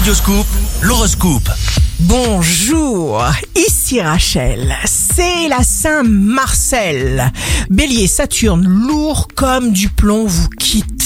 Radioscoop, l'horoscope. Bonjour, ici Rachel, c'est la Saint-Marcel. Bélier, Saturne, lourd comme du plomb, vous quitte.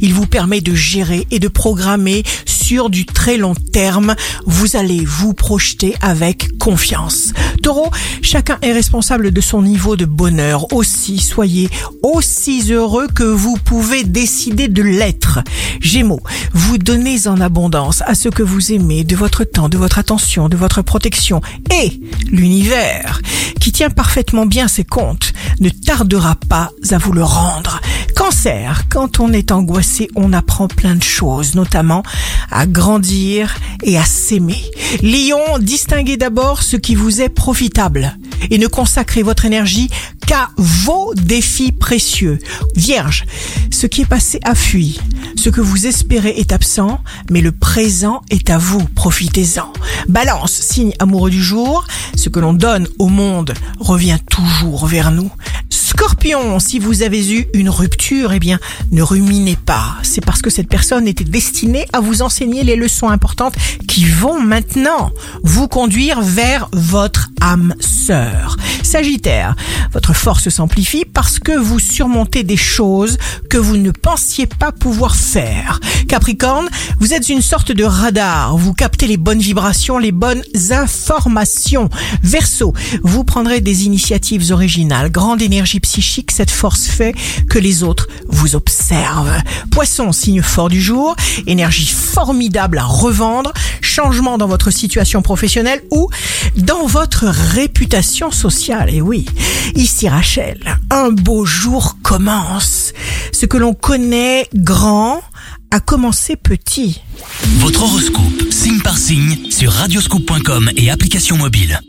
Il vous permet de gérer et de programmer sur du très long terme. Vous allez vous projeter avec confiance. Taureau, chacun est responsable de son niveau de bonheur. Aussi, soyez aussi heureux que vous pouvez décider de l'être. Gémeaux, vous donnez en abondance à ce que vous aimez, de votre temps, de votre attention, de votre protection. Et l'univers, qui tient parfaitement bien ses comptes, ne tardera pas à vous le rendre. Cancer, quand on est angoissé, on apprend plein de choses, notamment à grandir et à s'aimer. Lion, distinguez d'abord ce qui vous est profitable et ne consacrez votre énergie qu'à vos défis précieux. Vierge, ce qui est passé a fui. Ce que vous espérez est absent, mais le présent est à vous. Profitez-en. Balance, signe amoureux du jour. Ce que l'on donne au monde revient toujours vers nous. Scorpion, si vous avez eu une rupture, eh bien, ne ruminez pas. C'est parce que cette personne était destinée à vous enseigner les leçons importantes qui vont maintenant vous conduire vers votre âme sœur. Sagittaire, votre force s'amplifie parce que vous surmontez des choses que vous ne pensiez pas pouvoir faire. Capricorne, vous êtes une sorte de radar, vous captez les bonnes vibrations, les bonnes informations. Verseau, vous prendrez des initiatives originales, grande énergie psychique, cette force fait que les autres vous observent. Poisson, signe fort du jour, énergie formidable à revendre, changement dans votre situation professionnelle ou dans votre réputation sociale. Et oui, ici Rachel, un beau jour commence. Ce que l'on connaît grand a commencé petit. Votre horoscope, signe par signe, sur radioscoop.com et application mobile.